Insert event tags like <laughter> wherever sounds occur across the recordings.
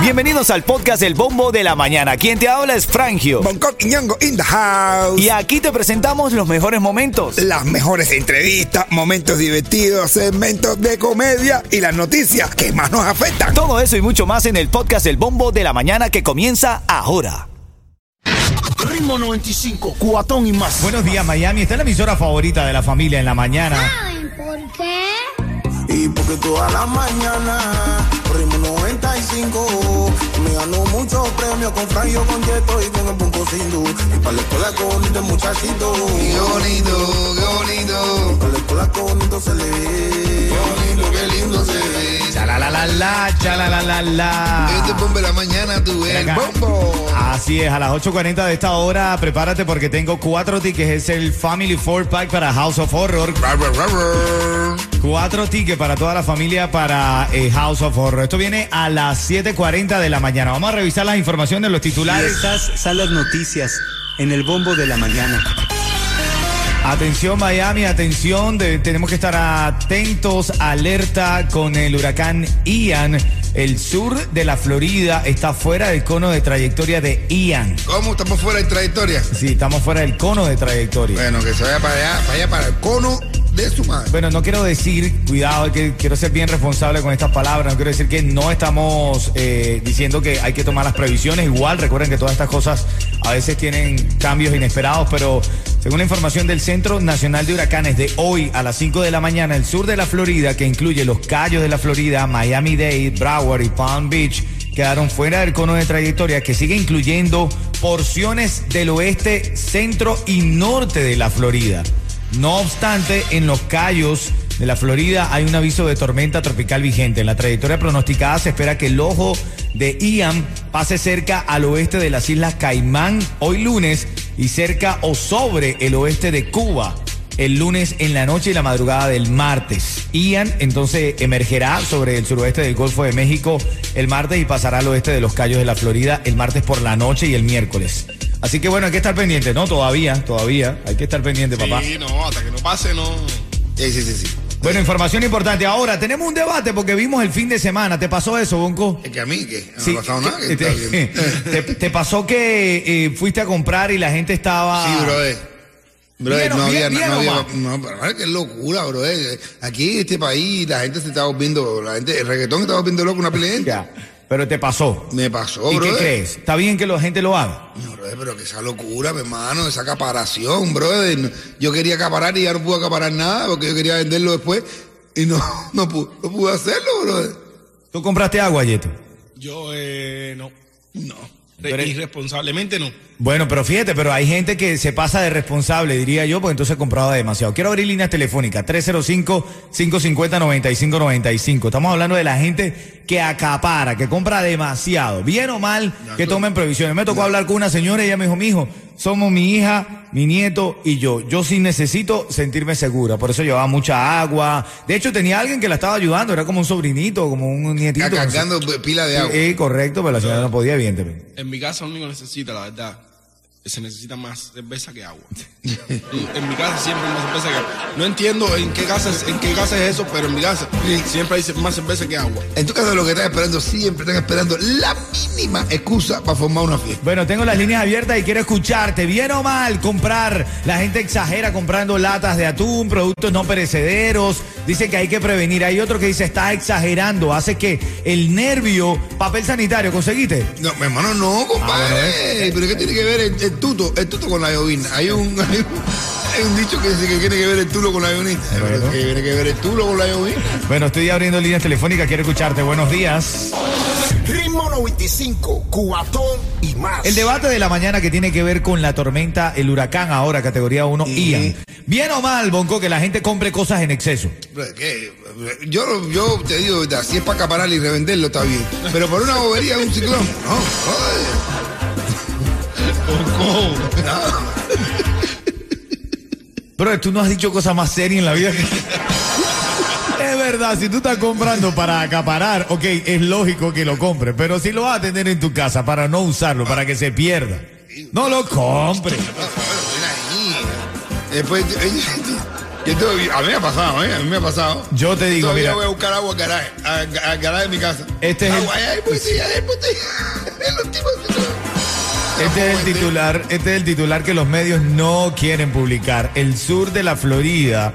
Bienvenidos al podcast El Bombo de la Mañana. Quien te habla es Frangio. Bangkok y Ñongo in the house. Y aquí te presentamos los mejores momentos. Las mejores entrevistas, momentos divertidos, segmentos de comedia y las noticias que más nos afectan. Todo eso y mucho más en el podcast El Bombo de la Mañana que comienza ahora. Ritmo 95, cuatón y más. Buenos días, Miami. Esta es la emisora favorita de la familia en la mañana. ¿Saben por qué? Y porque toda la mañana, ritmo 95, me ganó muchos premios con Franjo, con Yeto y con el Punto Sindu. Y para la escuela con este muchachito. Bonito, qué bonito. Para la escuela con bonito se le ve. La la la, la la la. Este bombo de la mañana, tú ves el bombo. Así es, a las 8.40 de esta hora, prepárate porque tengo cuatro tickets. Es el Family Four Pack para House of Horror. Rar, rar, rar, rar. Cuatro tickets para toda la familia para eh, House of Horror. Esto viene a las 7.40 de la mañana. Vamos a revisar las informaciones de los titulares. Estas son las noticias en el bombo de la mañana. Atención Miami, atención, de- tenemos que estar atentos, alerta con el huracán Ian. El sur de la Florida está fuera del cono de trayectoria de Ian. ¿Cómo estamos fuera de trayectoria? Sí, estamos fuera del cono de trayectoria. Bueno, que se vaya para allá, para allá, para el cono de su madre. Bueno, no quiero decir, cuidado, que quiero ser bien responsable con estas palabras, no quiero decir que no estamos eh, diciendo que hay que tomar las previsiones, igual recuerden que todas estas cosas a veces tienen cambios inesperados, pero según la información del Centro Nacional de Huracanes de hoy a las 5 de la mañana, el sur de la Florida, que incluye los Cayos de la Florida, Miami-Dade, Broward y Palm Beach, quedaron fuera del cono de trayectoria que sigue incluyendo porciones del oeste, centro y norte de la Florida. No obstante, en los Cayos de la Florida hay un aviso de tormenta tropical vigente. En la trayectoria pronosticada se espera que el ojo de Ian pase cerca al oeste de las Islas Caimán hoy lunes y cerca o sobre el oeste de Cuba el lunes en la noche y la madrugada del martes. Ian entonces emergerá sobre el suroeste del Golfo de México el martes y pasará al oeste de los Cayos de la Florida el martes por la noche y el miércoles. Así que bueno, hay que estar pendiente, ¿no? Todavía, todavía. Hay que estar pendiente, papá. Sí, no, hasta que no pase, no. Sí, sí, sí, sí. Bueno, información importante. Ahora, tenemos un debate porque vimos el fin de semana. ¿Te pasó eso, Bonco? Es que a mí, que no Sí, ha pasado nada. que te, <laughs> te- te pasó que eh, fuiste a comprar y la gente estaba... Sí, brother. Brother, Bien o- no había no había, no, pero qué locura, brother. Aquí en este país la gente se está volviendo, la gente, el reggaetón está volviendo loco una. <laughs> Ya, pero te pasó. Me pasó, ¿Y brother. qué crees? ¿Está bien que la gente lo haga? No, brother, pero que esa locura, mi hermano, esa acaparación, brother. Yo quería acaparar y ya no pude acaparar nada porque yo quería venderlo después y no, <laughs> no, pude, no pude hacerlo, brother. ¿Tú compraste agua, Yeto? Yo, eh, no. No. Re- Pero- irresponsablemente no. Bueno, pero fíjate, pero hay gente que se pasa de responsable, diría yo, porque entonces compraba demasiado. Quiero abrir líneas telefónicas, 305-550-9595. Estamos hablando de la gente que acapara, que compra demasiado. Bien o mal, que tomen previsiones. Me tocó hablar con una señora y ella me dijo, mi hijo, somos mi hija, mi nieto y yo. Yo sí necesito sentirme segura. Por eso llevaba mucha agua. De hecho, tenía alguien que la estaba ayudando. Era como un sobrinito, como un nietito. no sé. Cargando pila de agua. Sí, correcto, pero la señora no podía, evidentemente. En mi casa lo único que necesita, la verdad, se necesita más cerveza que agua. en mi casa siempre hay más cerveza que agua. No entiendo en qué casa es, en qué casa es eso, pero en mi casa siempre hay más cerveza que agua. En tu caso lo que están esperando, siempre están esperando la mínima excusa para formar una fiesta. Bueno, tengo las líneas abiertas y quiero escucharte. Bien o mal comprar. La gente exagera comprando latas de atún, productos no perecederos. Dice que hay que prevenir. Hay otro que dice está exagerando. Hace que el nervio, papel sanitario, ¿conseguiste? No, mi hermano, no, compadre. Pero ¿qué tiene que ver el, el tuto? El tuto con la llovina. Hay un, <laughs> hay un, hay un dicho que dice que tiene que ver el tulo con la llovina. Bueno. Que tiene que ver el tulo con la llovina. Bueno, estoy abriendo líneas telefónicas. Quiero escucharte. Buenos días. Ritmo 95, cuatón y más. El debate de la mañana que tiene que ver con la tormenta, el huracán ahora, categoría 1, Ian. Bien o mal, Bonco, que la gente compre cosas en exceso. ¿qué? Yo, yo te digo, si es para acaparar y revenderlo, está bien. Pero por una bobería, un ciclón, no, joder. Bro, tú no has dicho cosas más serias en la vida que... <laughs> Es verdad, si tú estás comprando para acaparar, ok, es lógico que lo compres, pero si lo vas a tener en tu casa para no usarlo, para que se pierda, no lo compres. Después, esto, a mí me ha pasado, ¿eh? A mí me ha pasado. Yo te digo, Todavía mira. voy a buscar agua garaje, al al garaje de mi casa. Este es el- agua, último Este es el titular, este es el titular que los medios no quieren publicar. El sur de la Florida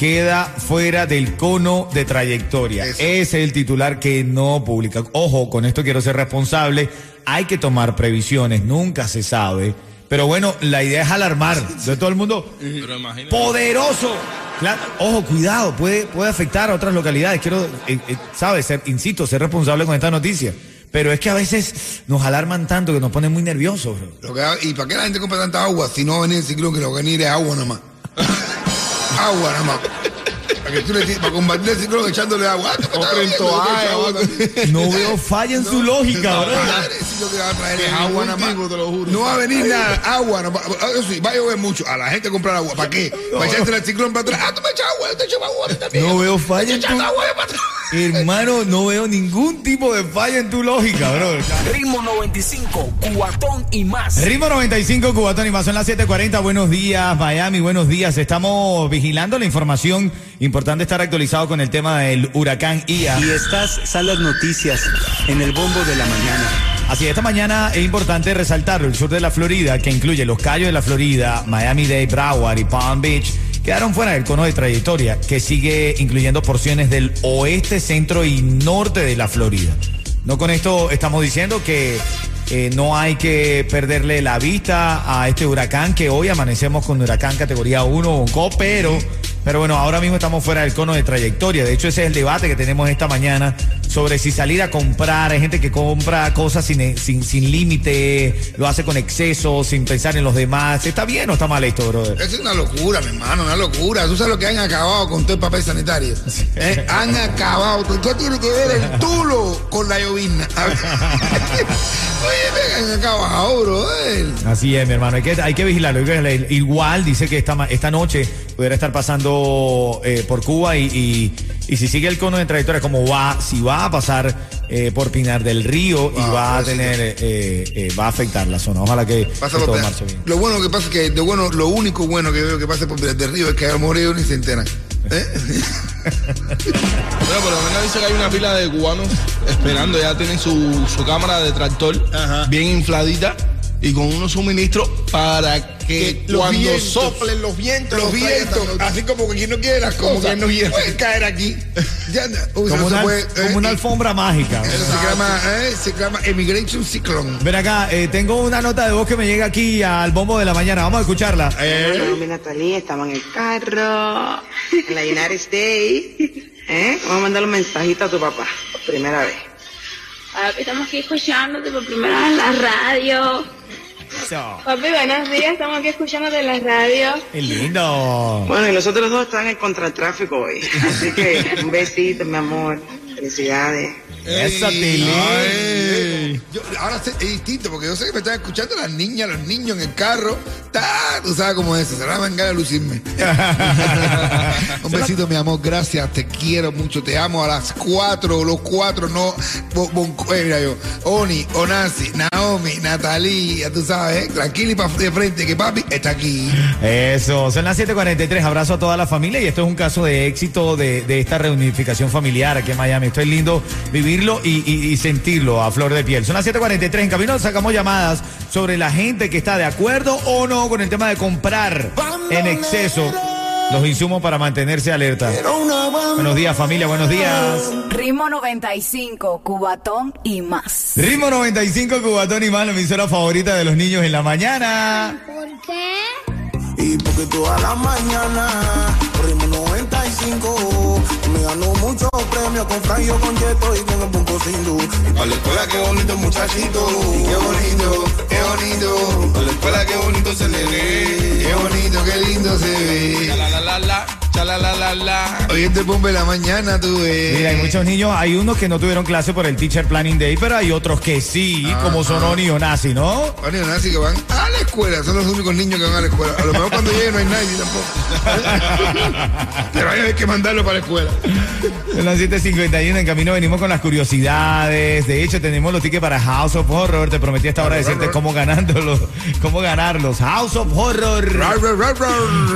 queda fuera del cono de trayectoria. Eso. Ese es el titular que no publica. Ojo, con esto quiero ser responsable. Hay que tomar previsiones, nunca se sabe. Pero bueno, la idea es alarmar. <laughs> De todo el mundo Pero imagínate. poderoso. Claro, ojo, cuidado, puede, puede afectar a otras localidades. Quiero, eh, eh, sabes, ser, insisto, ser responsable con esta noticia. Pero es que a veces nos alarman tanto que nos ponen muy nerviosos, bro. Lo que- ¿Y para qué la gente compra tanta agua si no va a venir el ciclón que lo que va a venir es agua nada más? <laughs> agua nada más. Para, que tú le, para combatir el ciclón echándole agua. Ah. No veo falla en su lógica, lo juro. No va a venir nada, agua. No va, eso sí, va a llover mucho. A la gente a comprar agua. ¿Para qué? Para echarse el ciclón para atrás. Ah, tú me echas agua, yo te echo agua también. No veo falla en tu... agua para atrás. Hermano, no veo ningún tipo de falla en tu lógica, bro. Ritmo 95, cuatón y más. Ritmo 95, Cubatón y más. Son las 7:40. Buenos días, Miami. Buenos días. Estamos vigilando la información. Importante estar actualizado con el tema del huracán Ia. Y estas son las noticias en el bombo de la mañana. Así, esta mañana es importante resaltarlo. El sur de la Florida, que incluye los Cayos de la Florida, Miami-Dade, Broward y Palm Beach, quedaron fuera del cono de trayectoria, que sigue incluyendo porciones del oeste, centro y norte de la Florida. No con esto estamos diciendo que eh, no hay que perderle la vista a este huracán, que hoy amanecemos con huracán categoría 1, Bonco, pero... Pero bueno, ahora mismo estamos fuera del cono de trayectoria. De hecho, ese es el debate que tenemos esta mañana sobre si salir a comprar. Hay gente que compra cosas sin, sin, sin límite, lo hace con exceso, sin pensar en los demás. ¿Está bien o está mal esto, brother? Es una locura, mi hermano, una locura. Tú sabes lo que han acabado con todo el papel sanitario. ¿Eh? Han acabado. ¿Qué tiene que ver el <laughs> tulo con la llovizna? A ver. <laughs> Oye, han acabado, brother. Así es, mi hermano. Hay que, hay que vigilarlo. Igual dice que esta, esta noche pudiera estar pasando eh, por Cuba y, y, y si sigue el cono de trayectoria como va, si va a pasar eh, por Pinar del Río y Ah, va a pobrecito. tener, eh, eh, va a afectar la zona. Ojalá que, que todo marche bien. Lo bueno que pasa es que de bueno, lo único bueno que veo que pasa por Pinar del Río es que a lo mejor ellos ni se enteran. <laughs> ¿Eh? <laughs> Bueno, por lo menos dice que hay una pila de cubanos esperando, ya tienen su, su cámara de tractor Ajá. bien infladita y con unos suministros para que, Que los cuando vientos, soplen los vientos, Los vientos, así como que quien no quiere las Como cosas, quien no quiere. puede caer aquí. Ya, uy, Como una, puede, como eh, una alfombra mágica. Eso se llama, eh, se llama Emigration Cyclone. Ven acá, eh, tengo una nota de voz que me llega aquí al bombo de la mañana. Vamos a escucharla. Hola, mi Natalie, estamos en el carro, en la United States. ¿Eh? Vamos a mandar un mensajito a tu papá, por primera vez. Papi, estamos aquí escuchándote por primera vez en la radio. Papi, buenos días, estamos aquí escuchándote en la radio. Qué lindo. Bueno, y los otros dos están en contratráfico hoy. Así que un besito, mi amor. Felicidades. Esa Ey, Yo- ahora es distinto, porque yo sé que me están escuchando las niñas, los niños en el carro. Ta, tú sabes cómo es eso, se la van a lucirme. <laughs> Un besito, mi amor, gracias, te quiero mucho, te amo a las cuatro, los cuatro, no, bon- bon- eh, mira yo, Oni, Onasi, Naomi, Natalie, ya tú sabes, eh, tranquila y para de frente, que papi está aquí. Eso, son las 7:43. Abrazo a toda la familia y esto es un caso de éxito de, de esta reunificación familiar aquí en Miami. Esto es lindo vivirlo y, y- y sentirlo a flor de piel. Son las 7:43. En camino sacamos llamadas sobre la gente que está de acuerdo o no con el tema de comprar en exceso los insumos para mantenerse alerta. Buenos días, familia. Buenos días. Ritmo 95, Cubatón y más. Ritmo 95, Cubatón y más, la emisora favorita de los niños en la mañana. Y porque toda la mañana Ritmo 95 Me ganó muchos premios con Franjo, con Yeto y con el Punto Sindu Y para la escuela qué bonito muchachito. Y qué bonito, qué bonito, Para la escuela qué bonito se le ve. Qué bonito, qué lindo se ve. La, la, la, la. Chala la la la. Hoy bombo de la mañana tuve. Mira, hay muchos niños, hay unos que no tuvieron clase por el Teacher Planning Day, pero hay otros que sí, como son Oni o Nasi, ¿no? Oni o Nasi que van a la escuela, son los únicos niños que van a la escuela. A lo mejor cuando lleguen no hay nadie tampoco. <laughs> pero hay que mandarlo para la escuela. En las 7.51 en camino venimos con las curiosidades. De hecho, tenemos los tickets para House of Horror. Te prometí hasta ahora decirte cómo ganándolos, cómo ganarlos. House of Horror.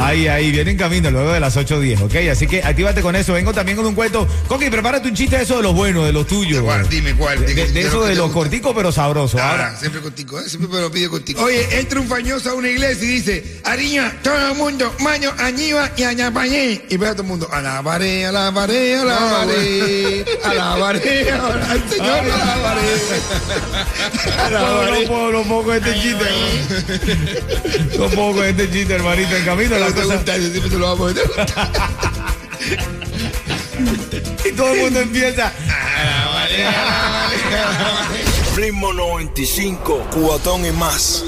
Ahí, ahí, viene en camino luego de las 8.10, ¿ok? Así que actívate con eso. Vengo también con un cuento. Coqui, prepárate un chiste de eso de los buenos, de los tuyos. ¿Cuál? Dime cuál. De, de eso de los corticos pero sabrosos. Ah, Ahora. siempre cortico, ¿eh? siempre me lo pide cortico. Oye, entra un fañoso a una iglesia y dice, Ariña, todo el mundo, maño, añiva y añapañé. Y ve a todo el mundo, alabaré, alabaré, alabaré, alabaré, al Señor, alabaré. No, no puedo, no puedo con este chiste. No puedo con este chiste, hermanito. En camino la te cosa... gusta, yo siempre te lo vamos a meter. Y todo el mundo empieza... Ritmo 95, cubatón y más.